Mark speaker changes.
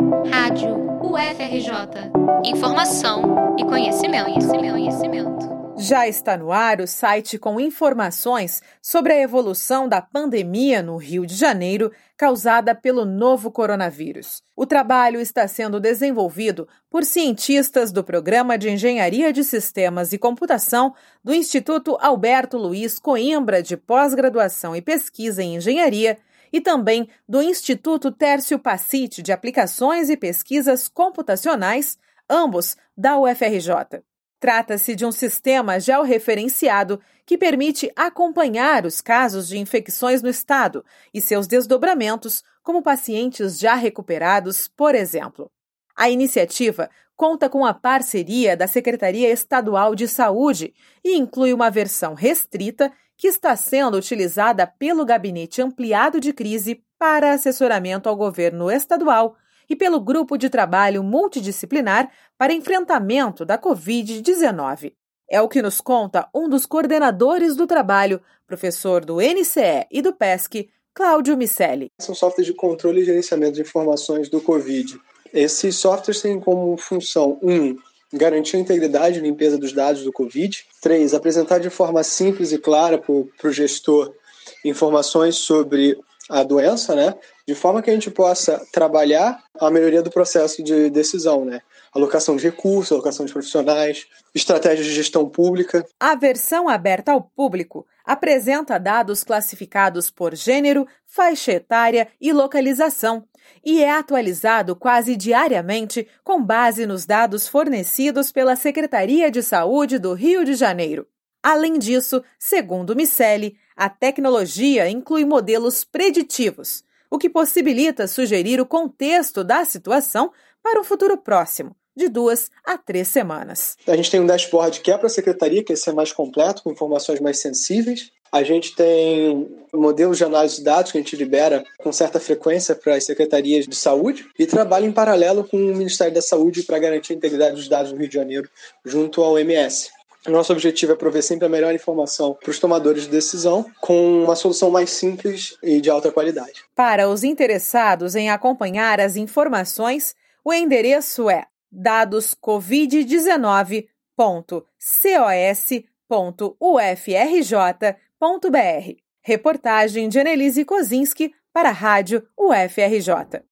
Speaker 1: Rádio UFRJ. Informação e conhecimento, conhecimento, conhecimento.
Speaker 2: Já está no ar o site com informações sobre a evolução da pandemia no Rio de Janeiro causada pelo novo coronavírus. O trabalho está sendo desenvolvido por cientistas do Programa de Engenharia de Sistemas e Computação do Instituto Alberto Luiz Coimbra de Pós-Graduação e Pesquisa em Engenharia e também do Instituto Tércio Pacite de Aplicações e Pesquisas Computacionais, ambos da UFRJ. Trata-se de um sistema georreferenciado que permite acompanhar os casos de infecções no estado e seus desdobramentos, como pacientes já recuperados, por exemplo. A iniciativa conta com a parceria da Secretaria Estadual de Saúde e inclui uma versão restrita que está sendo utilizada pelo Gabinete Ampliado de Crise para assessoramento ao governo estadual e pelo Grupo de Trabalho Multidisciplinar para Enfrentamento da Covid-19. É o que nos conta um dos coordenadores do trabalho, professor do NCE e do PESC, Cláudio Micelli.
Speaker 3: São softwares de controle e gerenciamento de informações do Covid. Esses softwares têm como função, um, garantir a integridade e limpeza dos dados do Covid. Três, apresentar de forma simples e clara para o gestor informações sobre a doença, né? De forma que a gente possa trabalhar a melhoria do processo de decisão, né? Alocação de recursos, alocação de profissionais, estratégias de gestão pública.
Speaker 2: A versão aberta ao público apresenta dados classificados por gênero, faixa etária e localização e é atualizado quase diariamente com base nos dados fornecidos pela Secretaria de Saúde do Rio de Janeiro. Além disso, segundo Miceli, a tecnologia inclui modelos preditivos, o que possibilita sugerir o contexto da situação para um futuro próximo, de duas a três semanas.
Speaker 3: A gente tem um dashboard que é para a secretaria, que é mais completo, com informações mais sensíveis. A gente tem modelos de análise de dados que a gente libera com certa frequência para as secretarias de saúde e trabalha em paralelo com o Ministério da Saúde para garantir a integridade dos dados do Rio de Janeiro junto ao MS. Nosso objetivo é prover sempre a melhor informação para os tomadores de decisão com uma solução mais simples e de alta qualidade.
Speaker 2: Para os interessados em acompanhar as informações, o endereço é dadoscovid19.cos.ufrj.br. Reportagem de Annelise Kozinski para a Rádio UFRJ.